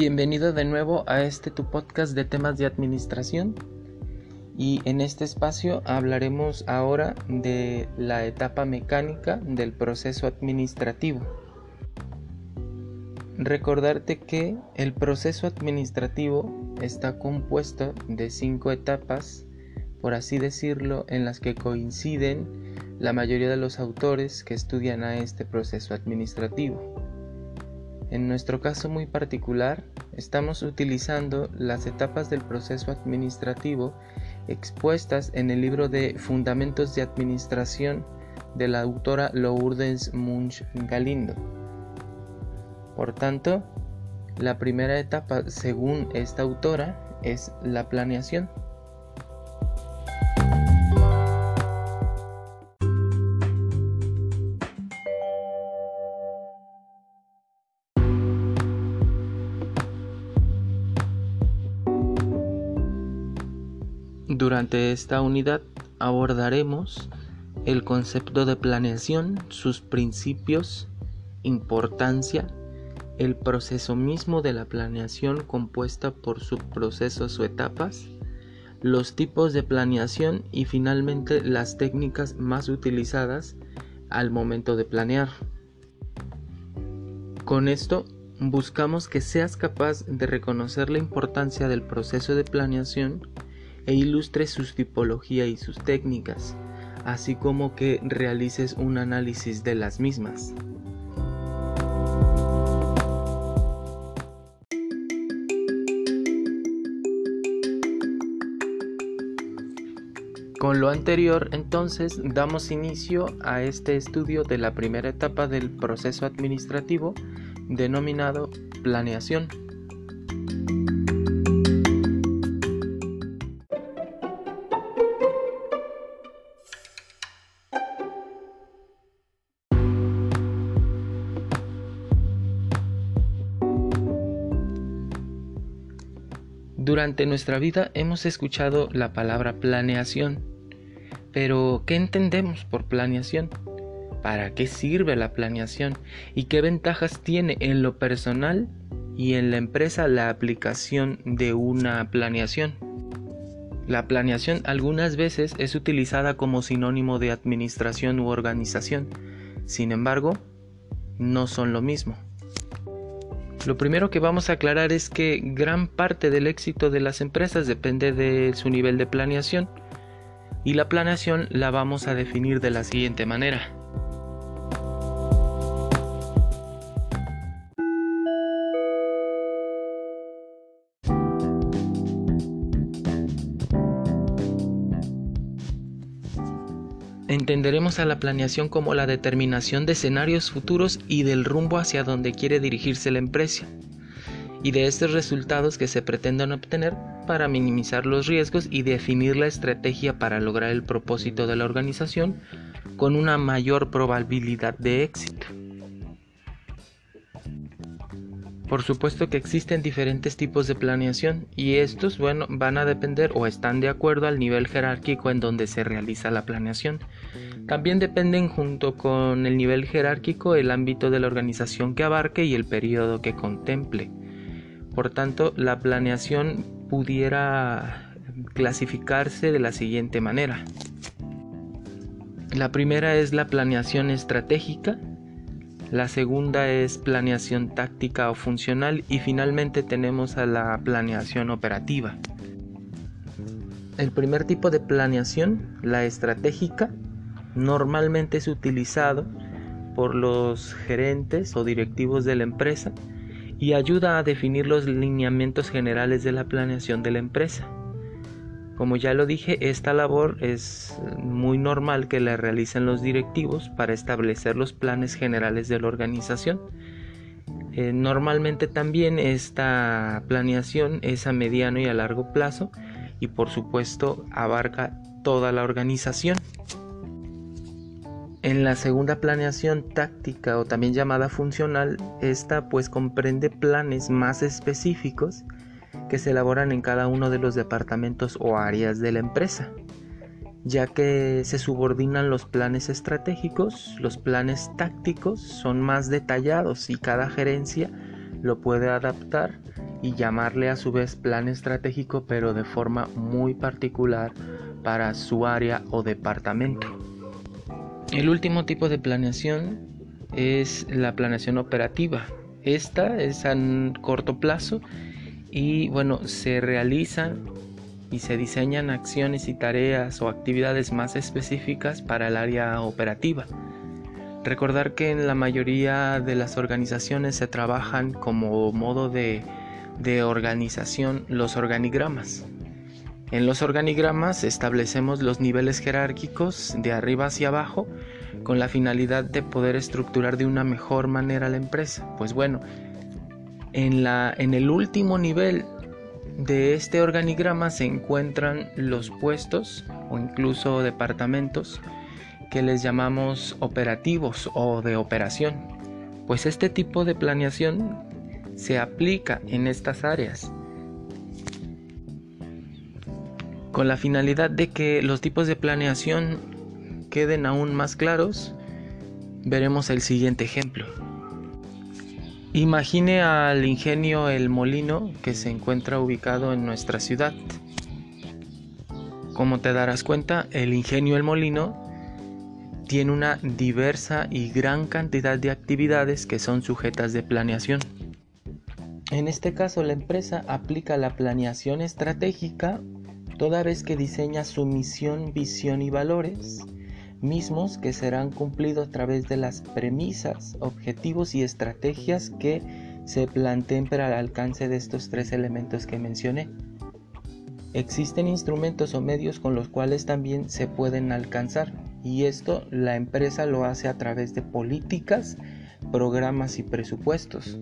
Bienvenido de nuevo a este tu podcast de temas de administración y en este espacio hablaremos ahora de la etapa mecánica del proceso administrativo. Recordarte que el proceso administrativo está compuesto de cinco etapas, por así decirlo, en las que coinciden la mayoría de los autores que estudian a este proceso administrativo. En nuestro caso muy particular, estamos utilizando las etapas del proceso administrativo expuestas en el libro de Fundamentos de Administración de la autora Lourdes Munch Galindo. Por tanto, la primera etapa, según esta autora, es la planeación. Durante esta unidad abordaremos el concepto de planeación, sus principios, importancia, el proceso mismo de la planeación compuesta por subprocesos o etapas, los tipos de planeación y finalmente las técnicas más utilizadas al momento de planear. Con esto buscamos que seas capaz de reconocer la importancia del proceso de planeación e ilustre sus tipología y sus técnicas, así como que realices un análisis de las mismas. Con lo anterior, entonces, damos inicio a este estudio de la primera etapa del proceso administrativo denominado planeación. Durante nuestra vida hemos escuchado la palabra planeación, pero ¿qué entendemos por planeación? ¿Para qué sirve la planeación? ¿Y qué ventajas tiene en lo personal y en la empresa la aplicación de una planeación? La planeación algunas veces es utilizada como sinónimo de administración u organización, sin embargo, no son lo mismo. Lo primero que vamos a aclarar es que gran parte del éxito de las empresas depende de su nivel de planeación y la planeación la vamos a definir de la siguiente manera. Entenderemos a la planeación como la determinación de escenarios futuros y del rumbo hacia donde quiere dirigirse la empresa, y de estos resultados que se pretenden obtener para minimizar los riesgos y definir la estrategia para lograr el propósito de la organización con una mayor probabilidad de éxito. Por supuesto que existen diferentes tipos de planeación y estos bueno, van a depender o están de acuerdo al nivel jerárquico en donde se realiza la planeación. También dependen junto con el nivel jerárquico el ámbito de la organización que abarque y el periodo que contemple. Por tanto, la planeación pudiera clasificarse de la siguiente manera. La primera es la planeación estratégica, la segunda es planeación táctica o funcional y finalmente tenemos a la planeación operativa. El primer tipo de planeación, la estratégica, normalmente es utilizado por los gerentes o directivos de la empresa y ayuda a definir los lineamientos generales de la planeación de la empresa. Como ya lo dije, esta labor es muy normal que la realicen los directivos para establecer los planes generales de la organización. Eh, normalmente también esta planeación es a mediano y a largo plazo y por supuesto abarca toda la organización. En la segunda planeación táctica o también llamada funcional, esta pues comprende planes más específicos que se elaboran en cada uno de los departamentos o áreas de la empresa, ya que se subordinan los planes estratégicos, los planes tácticos son más detallados y cada gerencia lo puede adaptar y llamarle a su vez plan estratégico pero de forma muy particular para su área o departamento. El último tipo de planeación es la planeación operativa. Esta es a corto plazo y bueno, se realizan y se diseñan acciones y tareas o actividades más específicas para el área operativa. Recordar que en la mayoría de las organizaciones se trabajan como modo de, de organización los organigramas. En los organigramas establecemos los niveles jerárquicos de arriba hacia abajo con la finalidad de poder estructurar de una mejor manera la empresa. Pues bueno, en, la, en el último nivel de este organigrama se encuentran los puestos o incluso departamentos que les llamamos operativos o de operación. Pues este tipo de planeación se aplica en estas áreas con la finalidad de que los tipos de planeación queden aún más claros, veremos el siguiente ejemplo. Imagine al ingenio El Molino que se encuentra ubicado en nuestra ciudad. Como te darás cuenta, el ingenio El Molino tiene una diversa y gran cantidad de actividades que son sujetas de planeación. En este caso, la empresa aplica la planeación estratégica toda vez que diseña su misión, visión y valores, mismos que serán cumplidos a través de las premisas, objetivos y estrategias que se planteen para el alcance de estos tres elementos que mencioné. Existen instrumentos o medios con los cuales también se pueden alcanzar y esto la empresa lo hace a través de políticas, programas y presupuestos.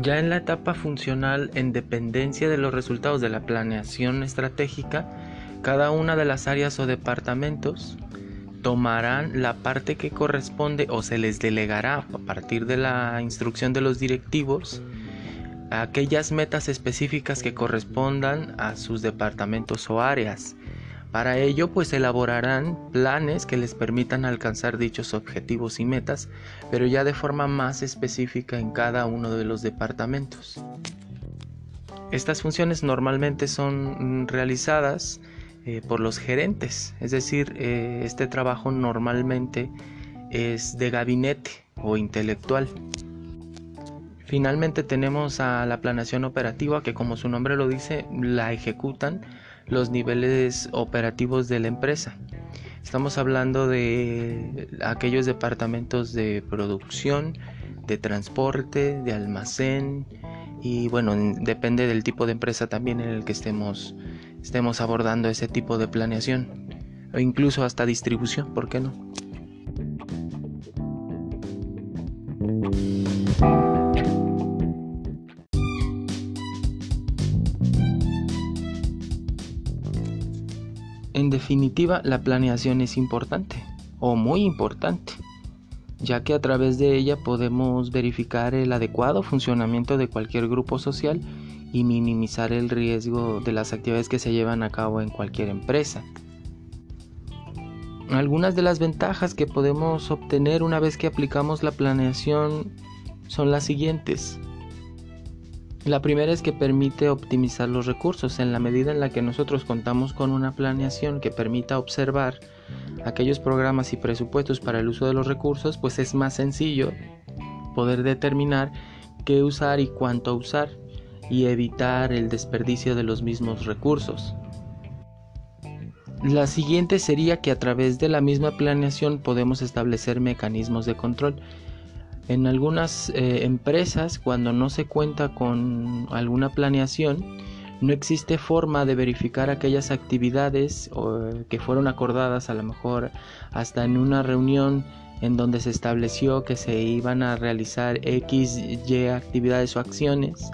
Ya en la etapa funcional, en dependencia de los resultados de la planeación estratégica, cada una de las áreas o departamentos tomarán la parte que corresponde o se les delegará a partir de la instrucción de los directivos aquellas metas específicas que correspondan a sus departamentos o áreas para ello, pues elaborarán planes que les permitan alcanzar dichos objetivos y metas, pero ya de forma más específica en cada uno de los departamentos. Estas funciones normalmente son realizadas eh, por los gerentes, es decir, eh, este trabajo normalmente es de gabinete o intelectual. Finalmente tenemos a la planeación operativa que como su nombre lo dice, la ejecutan los niveles operativos de la empresa. Estamos hablando de aquellos departamentos de producción, de transporte, de almacén y bueno, depende del tipo de empresa también en el que estemos, estemos abordando ese tipo de planeación o incluso hasta distribución, ¿por qué no? En definitiva, la planeación es importante, o muy importante, ya que a través de ella podemos verificar el adecuado funcionamiento de cualquier grupo social y minimizar el riesgo de las actividades que se llevan a cabo en cualquier empresa. Algunas de las ventajas que podemos obtener una vez que aplicamos la planeación son las siguientes. La primera es que permite optimizar los recursos en la medida en la que nosotros contamos con una planeación que permita observar aquellos programas y presupuestos para el uso de los recursos, pues es más sencillo poder determinar qué usar y cuánto usar y evitar el desperdicio de los mismos recursos. La siguiente sería que a través de la misma planeación podemos establecer mecanismos de control en algunas eh, empresas, cuando no se cuenta con alguna planeación, no existe forma de verificar aquellas actividades que fueron acordadas a lo mejor hasta en una reunión en donde se estableció que se iban a realizar X, Y actividades o acciones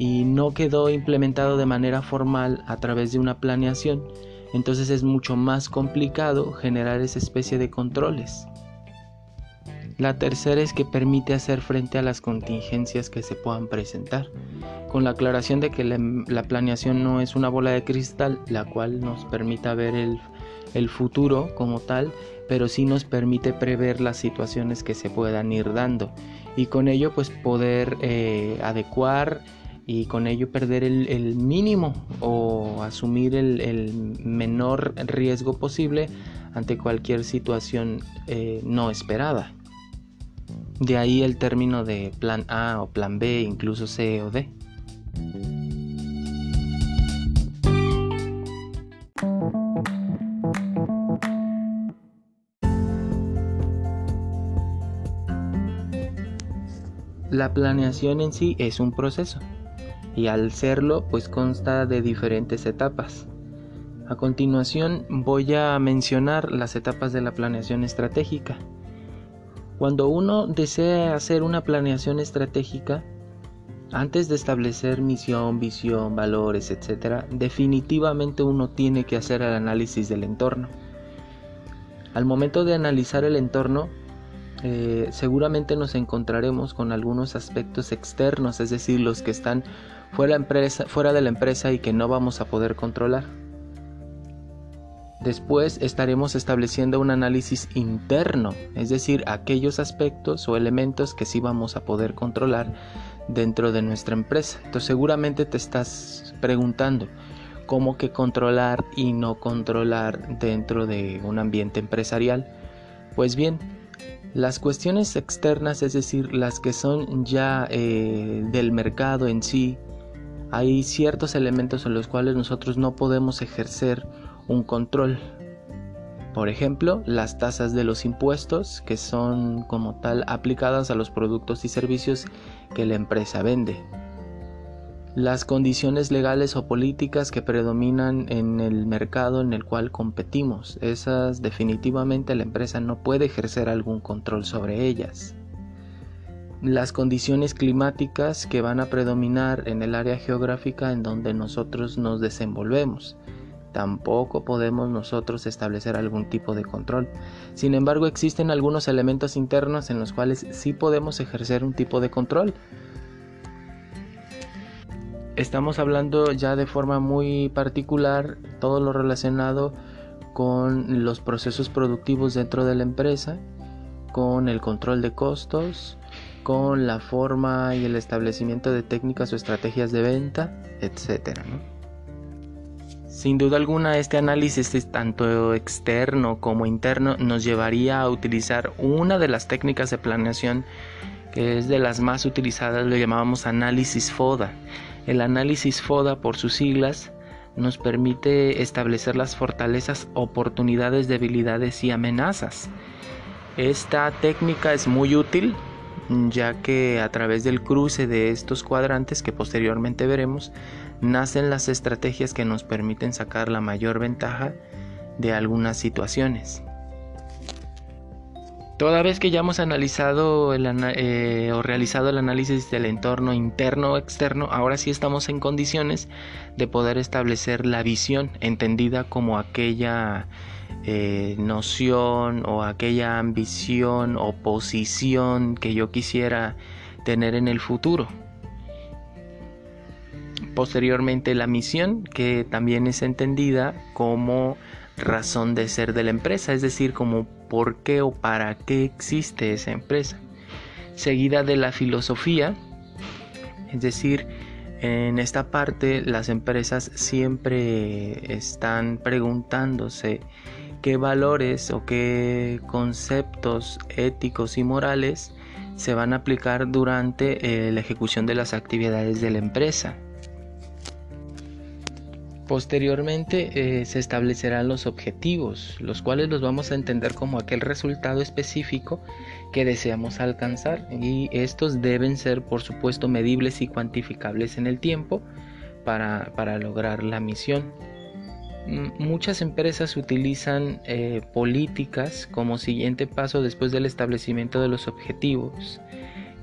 y no quedó implementado de manera formal a través de una planeación. Entonces es mucho más complicado generar esa especie de controles. La tercera es que permite hacer frente a las contingencias que se puedan presentar, con la aclaración de que la, planeación no es una bola de cristal, la cual nos permita ver el, futuro como tal, pero sí nos permite prever las situaciones que se puedan ir dando y con ello pues poder eh, adecuar y con ello perder el, mínimo o asumir el, menor riesgo posible ante cualquier situación eh, no esperada. De ahí el término de plan A o plan B, incluso C o D. La planeación en sí es un proceso y al serlo pues consta de diferentes etapas. A continuación voy a mencionar las etapas de la planeación estratégica. Cuando uno desea hacer una planeación estratégica, antes de establecer misión, visión, valores, etc., definitivamente uno tiene que hacer el análisis del entorno. Al momento de analizar el entorno, eh, seguramente nos encontraremos con algunos aspectos externos, es decir, los que están fuera, de la empresa y que no vamos a poder controlar. Después estaremos estableciendo un análisis interno, es decir, aquellos aspectos o elementos que sí vamos a poder controlar dentro de nuestra empresa. Entonces seguramente te estás preguntando cómo que controlar y no controlar dentro de un ambiente empresarial. Pues bien, las cuestiones externas, es decir, las que son ya eh, del mercado en sí, hay ciertos elementos en los cuales nosotros no podemos ejercer un control. Por ejemplo, las tasas de los impuestos que son como tal aplicadas a los productos y servicios que la empresa vende las condiciones legales o políticas que predominan en el mercado en el cual competimos. Esas definitivamente la empresa no puede ejercer algún control sobre ellas. Las condiciones climáticas que van a predominar en el área geográfica en donde nosotros nos desenvolvemos. Tampoco podemos nosotros establecer algún tipo de control. Sin embargo, existen algunos elementos internos en los cuales sí podemos ejercer un tipo de control estamos hablando ya de forma muy particular todo lo relacionado con los procesos productivos dentro de la empresa, con el control de costos, con la forma y el establecimiento de técnicas o estrategias de venta, etc. Sin duda alguna, este análisis, tanto externo como interno, nos llevaría a utilizar una de las técnicas de planeación que es de las más utilizadas, lo llamábamos análisis FODA. El análisis FODA, por sus siglas, nos permite establecer las fortalezas, oportunidades, debilidades y amenazas. Esta técnica es muy útil ya que a través del cruce de estos cuadrantes que posteriormente veremos, nacen las estrategias que nos permiten sacar la mayor ventaja de algunas situaciones. Toda vez que ya hemos analizado eh, o realizado el análisis del entorno interno o externo, ahora sí estamos en condiciones de poder establecer la visión, entendida como aquella eh, noción o aquella ambición o posición que yo quisiera tener en el futuro. Posteriormente la misión, que también es entendida como razón de ser de la empresa, es decir, como por qué o para qué existe esa empresa. Seguida de la filosofía, es decir, en esta parte las empresas siempre están preguntándose qué valores o qué conceptos éticos y morales se van a aplicar durante eh, la ejecución de las actividades de la empresa. Posteriormente eh, se establecerán los objetivos, los cuales los vamos a entender como aquel resultado específico que deseamos alcanzar y estos deben ser por supuesto medibles y cuantificables en el tiempo para, lograr la misión. Muchas empresas utilizan eh, políticas como siguiente paso después del establecimiento de los objetivos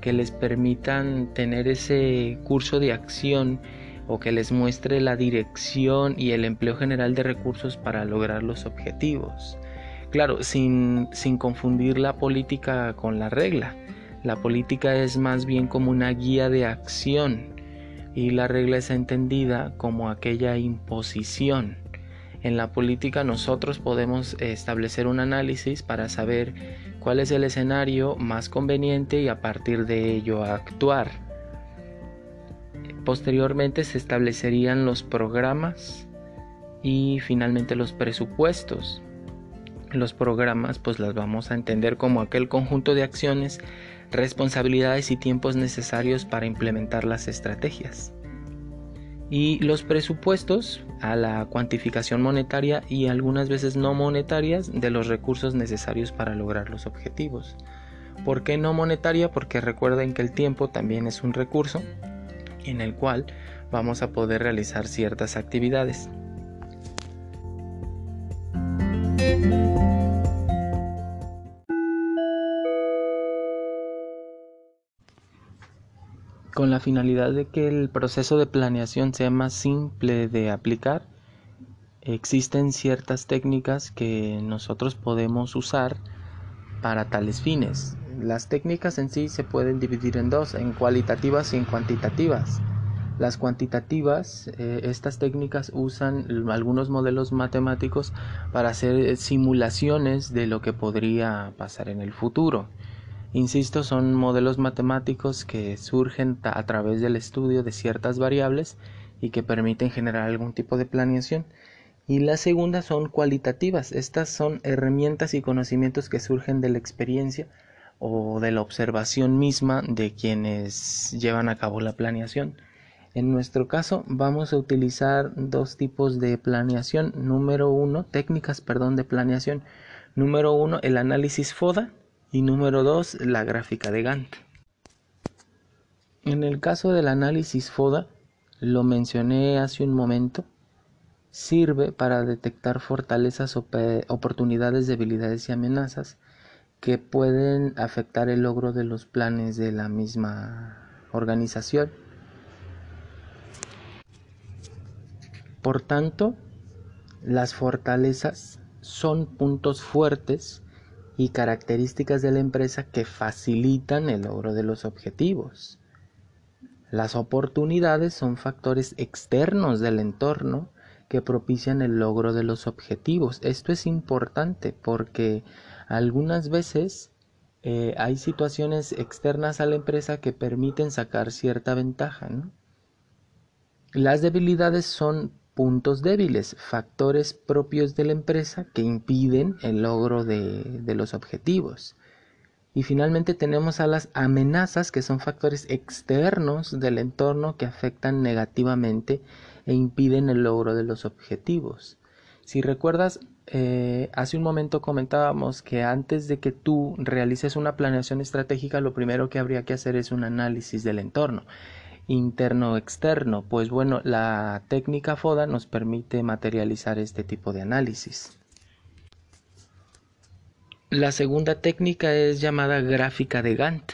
que les permitan tener ese curso de acción o que les muestre la dirección y el empleo general de recursos para lograr los objetivos. Claro, sin, sin confundir la política con la regla. La política es más bien como una guía de acción y la regla es entendida como aquella imposición. En la política nosotros podemos establecer un análisis para saber cuál es el escenario más conveniente y a partir de ello actuar posteriormente se establecerían los programas y finalmente los presupuestos. Los programas pues las vamos a entender como aquel conjunto de acciones, responsabilidades y tiempos necesarios para implementar las estrategias. Y los presupuestos a la cuantificación monetaria y algunas veces no monetarias de los recursos necesarios para lograr los objetivos. ¿Por qué no monetaria? Porque recuerden que el tiempo también es un recurso en el cual vamos a poder realizar ciertas actividades. Con la finalidad de que el proceso de planeación sea más simple de aplicar, existen ciertas técnicas que nosotros podemos usar para tales fines. Las técnicas en sí se pueden dividir en dos, en cualitativas y en cuantitativas. Las cuantitativas, eh, estas técnicas usan algunos modelos matemáticos para hacer simulaciones de lo que podría pasar en el futuro. Insisto, son modelos matemáticos que surgen a través del estudio de ciertas variables y que permiten generar algún tipo de planeación. Y la segunda son cualitativas. Estas son herramientas y conocimientos que surgen de la experiencia o de la observación misma de quienes llevan a cabo la planeación. En nuestro caso vamos a utilizar dos tipos de planeación. Número uno, técnicas, perdón, de planeación. Número uno, el análisis FODA y número dos, la gráfica de Gantt. En el caso del análisis FODA, lo mencioné hace un momento, sirve para detectar fortalezas, oportunidades, debilidades y amenazas que pueden afectar el logro de los planes de la misma organización. Por tanto, las fortalezas son puntos fuertes y características de la empresa que facilitan el logro de los objetivos. Las oportunidades son factores externos del entorno que propician el logro de los objetivos. Esto es importante porque algunas veces eh, hay situaciones externas a la empresa que permiten sacar cierta ventaja. Las debilidades son puntos débiles, factores propios de la empresa que impiden el logro de, los objetivos. Y finalmente tenemos a las amenazas que son factores externos del entorno que afectan negativamente e impiden el logro de los objetivos. Si recuerdas, eh, hace un momento comentábamos que antes de que tú realices una planeación estratégica, lo primero que habría que hacer es un análisis del entorno interno externo. Pues bueno, la técnica FODA nos permite materializar este tipo de análisis. La segunda técnica es llamada gráfica de Gantt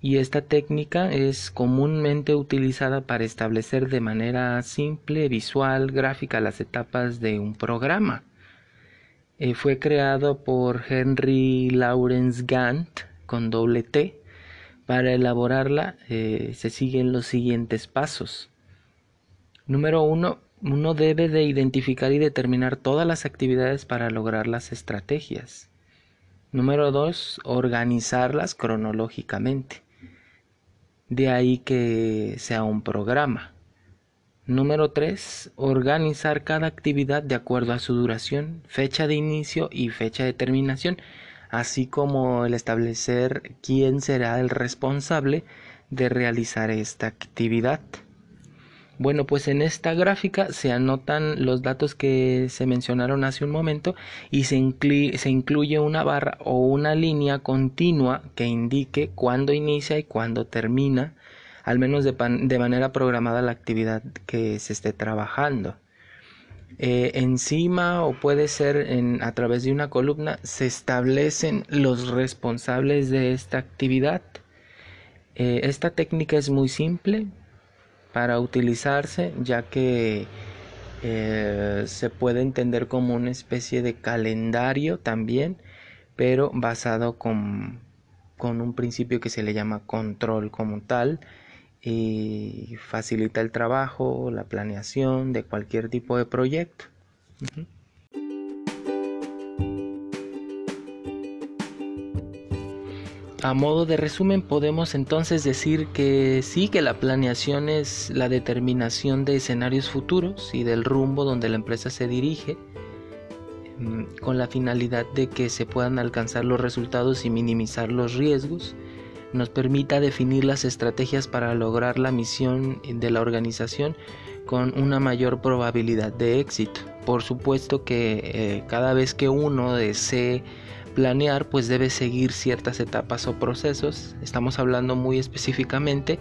y esta técnica es comúnmente utilizada para establecer de manera simple, visual, gráfica las etapas de un programa. Eh, fue creado por Henry Lawrence Gantt con doble T. Para elaborarla eh, se siguen los siguientes pasos. Número uno, uno debe de identificar y determinar todas las actividades para lograr las estrategias. Número dos, organizarlas cronológicamente. De ahí que sea un programa. Número 3. Organizar cada actividad de acuerdo a su duración, fecha de inicio y fecha de terminación, así como el establecer quién será el responsable de realizar esta actividad. Bueno, pues en esta gráfica se anotan los datos que se mencionaron hace un momento y se, incluye una barra o una línea continua que indique cuándo inicia y cuándo termina, al menos de, manera programada la actividad que se esté trabajando. Eh, encima o puede ser a través de una columna se establecen los responsables de esta actividad. Eh, esta técnica es muy simple, para utilizarse ya que eh, se puede entender como una especie de calendario también pero basado con, con un principio que se le llama control como tal y facilita el trabajo, la planeación de cualquier tipo de proyecto. a modo de resumen podemos entonces decir que sí que la planeación es la determinación de escenarios futuros y del rumbo donde la empresa se dirige mm, con la finalidad de que se puedan alcanzar los resultados y minimizar los riesgos, nos permita definir las estrategias para lograr la misión de la organización con una mayor probabilidad de éxito. Por supuesto que eh, cada vez que uno desee planear pues debe seguir ciertas etapas o procesos. Estamos hablando muy específicamente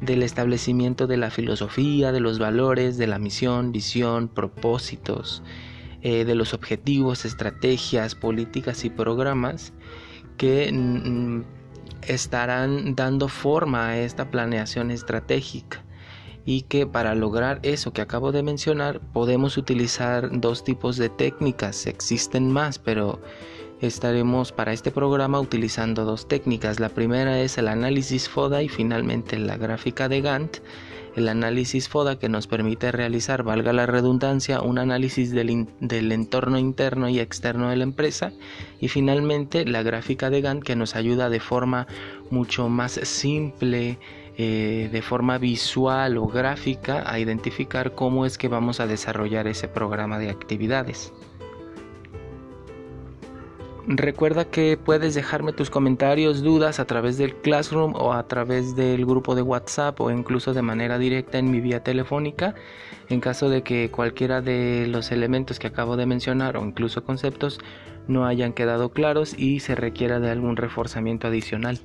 del establecimiento de la filosofía, de los valores, de la misión, visión, propósitos, eh, de los objetivos, estrategias, políticas y programas que estarán dando forma a esta planeación estratégica y que para lograr eso que acabo de mencionar podemos utilizar dos tipos de técnicas, existen más, pero Estaremos para este programa utilizando dos técnicas. La primera es el análisis FODA y finalmente la gráfica de Gantt. El análisis FODA que nos permite realizar, valga la redundancia, un análisis del, entorno interno y externo de la empresa. Y finalmente la gráfica de Gantt que nos ayuda de forma mucho más simple, eh, de forma visual o gráfica a identificar cómo es que vamos a desarrollar ese programa de actividades. Recuerda que puedes dejarme tus comentarios, dudas a través del Classroom o a través del grupo de WhatsApp o incluso de manera directa en mi vía telefónica en caso de que cualquiera de los elementos que acabo de mencionar o incluso conceptos no hayan quedado claros y se requiera de algún reforzamiento adicional.